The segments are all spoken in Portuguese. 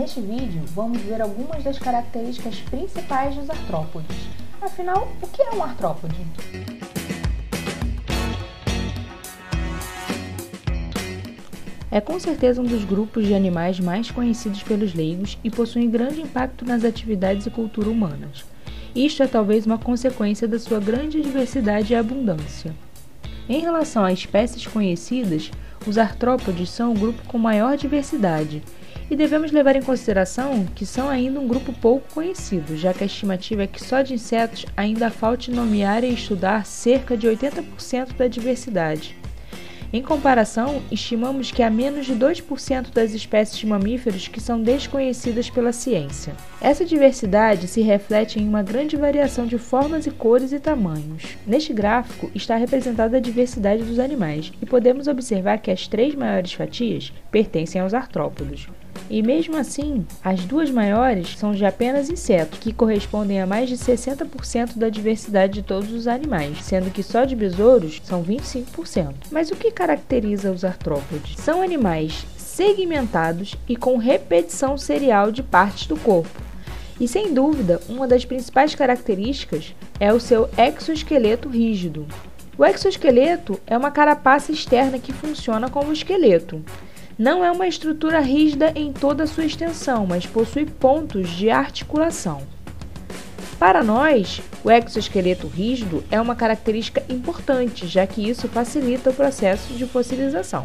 Neste vídeo, vamos ver algumas das características principais dos artrópodes. Afinal, o que é um artrópode? É com certeza um dos grupos de animais mais conhecidos pelos leigos e possui grande impacto nas atividades e cultura humanas. Isto é talvez uma consequência da sua grande diversidade e abundância. Em relação a espécies conhecidas, os artrópodes são o grupo com maior diversidade e devemos levar em consideração que são ainda um grupo pouco conhecido, já que a estimativa é que só de insetos ainda falte nomear e estudar cerca de 80% da diversidade. Em comparação, estimamos que há menos de 2% das espécies de mamíferos que são desconhecidas pela ciência. Essa diversidade se reflete em uma grande variação de formas e cores e tamanhos. Neste gráfico está representada a diversidade dos animais e podemos observar que as três maiores fatias pertencem aos artrópodos. E mesmo assim, as duas maiores são de apenas insetos, que correspondem a mais de 60% da diversidade de todos os animais, sendo que só de besouros são 25%. Mas o que caracteriza os artrópodes? São animais segmentados e com repetição serial de partes do corpo. E sem dúvida, uma das principais características é o seu exoesqueleto rígido. O exoesqueleto é uma carapaça externa que funciona como esqueleto. Não é uma estrutura rígida em toda a sua extensão, mas possui pontos de articulação. Para nós, o exoesqueleto rígido é uma característica importante, já que isso facilita o processo de fossilização.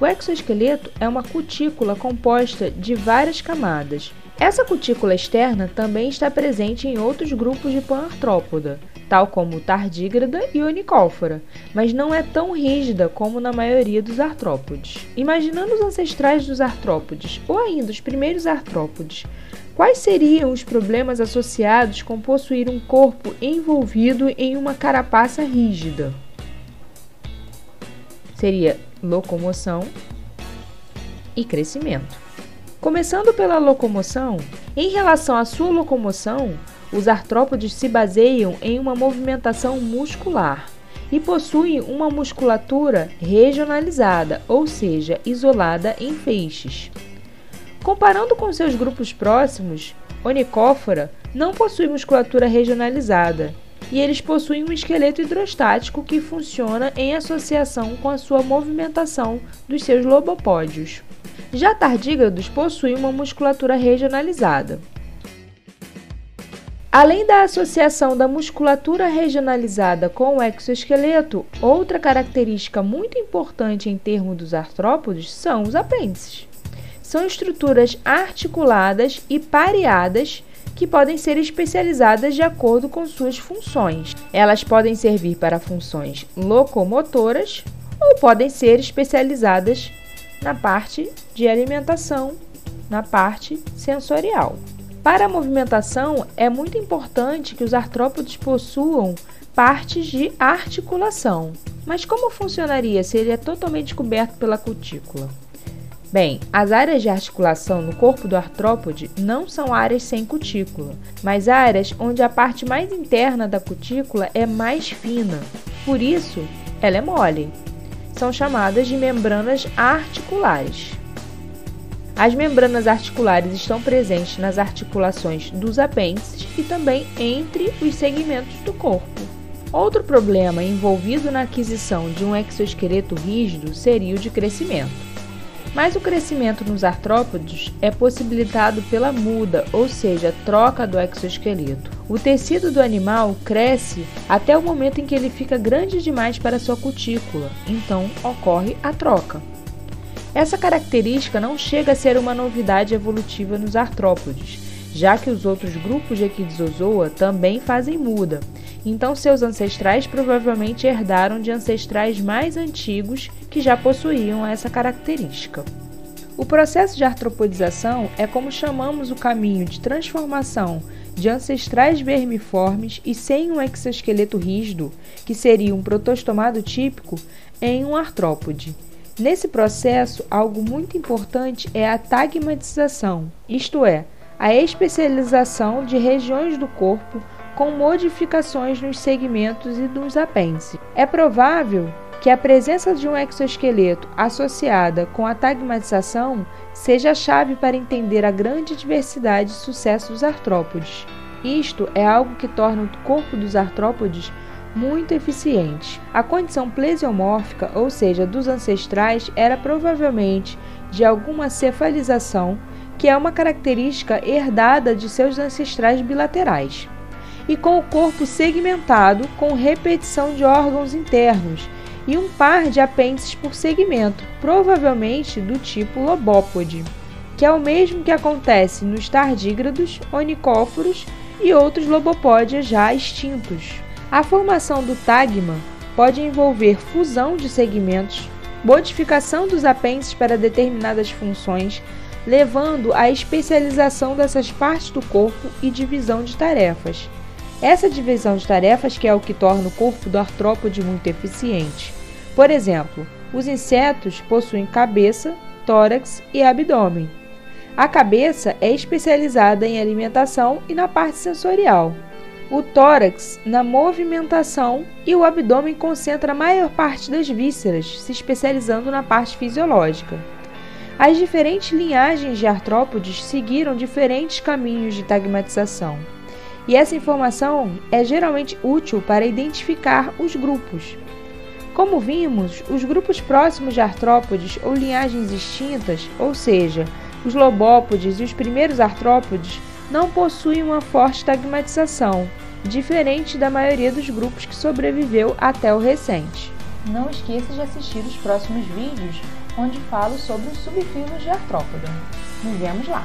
O exoesqueleto é uma cutícula composta de várias camadas. Essa cutícula externa também está presente em outros grupos de panartrópoda, tal como tardígrada e onicófora, mas não é tão rígida como na maioria dos artrópodes. Imaginando os ancestrais dos artrópodes, ou ainda os primeiros artrópodes, quais seriam os problemas associados com possuir um corpo envolvido em uma carapaça rígida? Seria locomoção e crescimento. Começando pela locomoção, em relação à sua locomoção, os artrópodes se baseiam em uma movimentação muscular e possuem uma musculatura regionalizada, ou seja, isolada em feixes. Comparando com seus grupos próximos, Onicófora não possui musculatura regionalizada e eles possuem um esqueleto hidrostático que funciona em associação com a sua movimentação dos seus lobopódios. Já tardígrados possuem uma musculatura regionalizada. Além da associação da musculatura regionalizada com o exoesqueleto, outra característica muito importante em termos dos artrópodes são os apêndices. São estruturas articuladas e pareadas que podem ser especializadas de acordo com suas funções. Elas podem servir para funções locomotoras ou podem ser especializadas na parte de alimentação, na parte sensorial. Para a movimentação, é muito importante que os artrópodes possuam partes de articulação. Mas como funcionaria se ele é totalmente coberto pela cutícula? Bem, as áreas de articulação no corpo do artrópode não são áreas sem cutícula, mas áreas onde a parte mais interna da cutícula é mais fina. Por isso, ela é mole. São chamadas de membranas articulares. As membranas articulares estão presentes nas articulações dos apêndices e também entre os segmentos do corpo. Outro problema envolvido na aquisição de um exoesqueleto rígido seria o de crescimento. Mas o crescimento nos artrópodes é possibilitado pela muda, ou seja, troca do exoesqueleto. O tecido do animal cresce até o momento em que ele fica grande demais para sua cutícula, então ocorre a troca. Essa característica não chega a ser uma novidade evolutiva nos artrópodes, já que os outros grupos de Equidizozoa também fazem muda. Então, seus ancestrais provavelmente herdaram de ancestrais mais antigos que já possuíam essa característica. O processo de artropodização é como chamamos o caminho de transformação de ancestrais vermiformes e sem um exoesqueleto rígido, que seria um protostomado típico, em um artrópode. Nesse processo, algo muito importante é a tagmatização, isto é, a especialização de regiões do corpo com modificações nos segmentos e nos apêndices. É provável que a presença de um exoesqueleto associada com a tagmatização seja a chave para entender a grande diversidade e sucesso dos artrópodes. Isto é algo que torna o corpo dos artrópodes muito eficiente. A condição plesiomórfica, ou seja, dos ancestrais, era provavelmente de alguma cefalização, que é uma característica herdada de seus ancestrais bilaterais, e com o corpo segmentado com repetição de órgãos internos e um par de apêndices por segmento, provavelmente do tipo lobópode, que é o mesmo que acontece nos tardígrados, onicóforos e outros lobopódias já extintos. A formação do tagma pode envolver fusão de segmentos, modificação dos apêndices para determinadas funções, levando à especialização dessas partes do corpo e divisão de tarefas. Essa divisão de tarefas que é o que torna o corpo do artrópode muito eficiente. Por exemplo, os insetos possuem cabeça, tórax e abdômen. A cabeça é especializada em alimentação e na parte sensorial o tórax na movimentação e o abdômen concentra a maior parte das vísceras, se especializando na parte fisiológica. As diferentes linhagens de artrópodes seguiram diferentes caminhos de tagmatização, e essa informação é geralmente útil para identificar os grupos. Como vimos, os grupos próximos de artrópodes ou linhagens extintas, ou seja, os lobópodes e os primeiros artrópodes, não possuem uma forte tagmatização, diferente da maioria dos grupos que sobreviveu até o recente. Não esqueça de assistir os próximos vídeos, onde falo sobre os subfilos de artrópoda. Nos vemos lá!